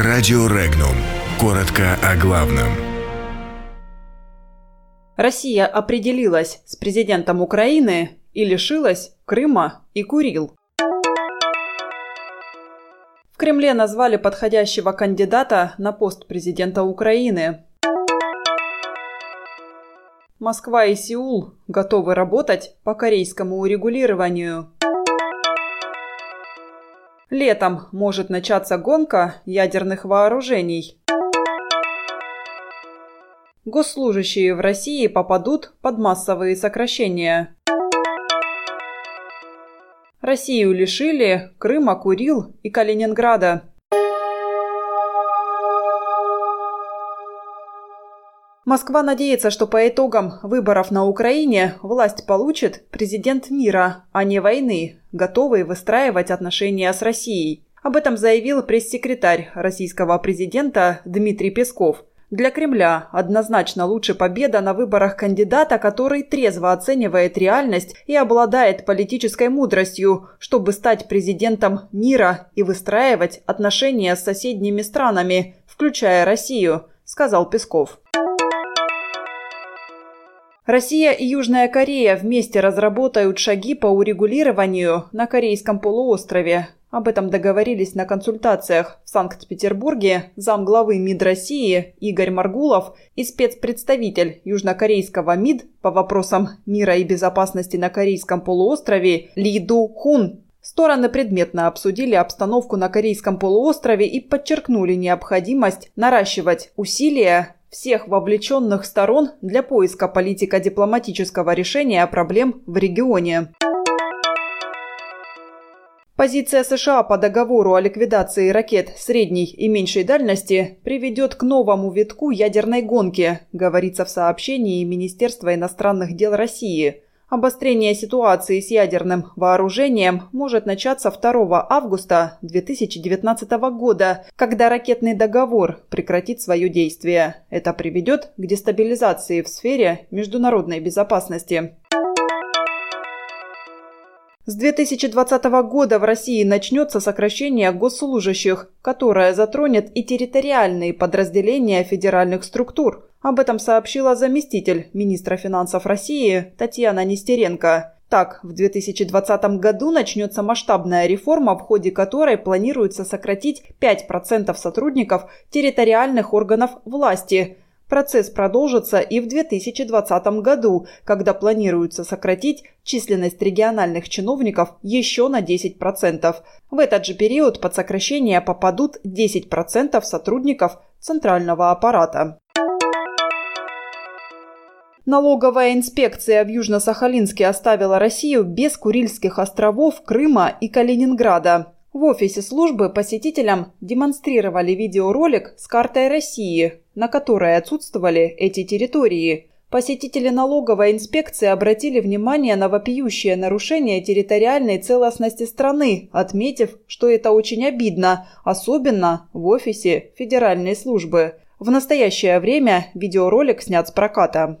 Радио Регнум. Коротко о главном. Россия определилась с президентом Украины и лишилась Крыма и Курил. В Кремле назвали подходящего кандидата на пост президента Украины. Москва и Сеул готовы работать по корейскому урегулированию. Летом может начаться гонка ядерных вооружений. Госслужащие в России попадут под массовые сокращения. Россию лишили Крыма, Курил и Калининграда. Москва надеется, что по итогам выборов на Украине власть получит президент мира, а не войны, готовый выстраивать отношения с Россией. Об этом заявил пресс-секретарь российского президента Дмитрий Песков. Для Кремля однозначно лучше победа на выборах кандидата, который трезво оценивает реальность и обладает политической мудростью, чтобы стать президентом мира и выстраивать отношения с соседними странами, включая Россию, сказал Песков. Россия и Южная Корея вместе разработают шаги по урегулированию на Корейском полуострове. Об этом договорились на консультациях в Санкт-Петербурге замглавы МИД России Игорь Маргулов и спецпредставитель южнокорейского МИД по вопросам мира и безопасности на Корейском полуострове Ли Ду Хун. Стороны предметно обсудили обстановку на Корейском полуострове и подчеркнули необходимость наращивать усилия всех вовлеченных сторон для поиска политико-дипломатического решения проблем в регионе. Позиция США по договору о ликвидации ракет средней и меньшей дальности приведет к новому витку ядерной гонки, говорится в сообщении Министерства иностранных дел России – Обострение ситуации с ядерным вооружением может начаться 2 августа 2019 года, когда ракетный договор прекратит свое действие. Это приведет к дестабилизации в сфере международной безопасности. С 2020 года в России начнется сокращение госслужащих, которое затронет и территориальные подразделения федеральных структур. Об этом сообщила заместитель министра финансов России Татьяна Нестеренко. Так, в 2020 году начнется масштабная реформа, в ходе которой планируется сократить 5% сотрудников территориальных органов власти – Процесс продолжится и в 2020 году, когда планируется сократить численность региональных чиновников еще на 10%. В этот же период под сокращение попадут 10% сотрудников центрального аппарата. Налоговая инспекция в Южно-Сахалинске оставила Россию без Курильских островов, Крыма и Калининграда. В офисе службы посетителям демонстрировали видеоролик с картой России, на которой отсутствовали эти территории. Посетители налоговой инспекции обратили внимание на вопиющее нарушение территориальной целостности страны, отметив, что это очень обидно, особенно в офисе федеральной службы. В настоящее время видеоролик снят с проката.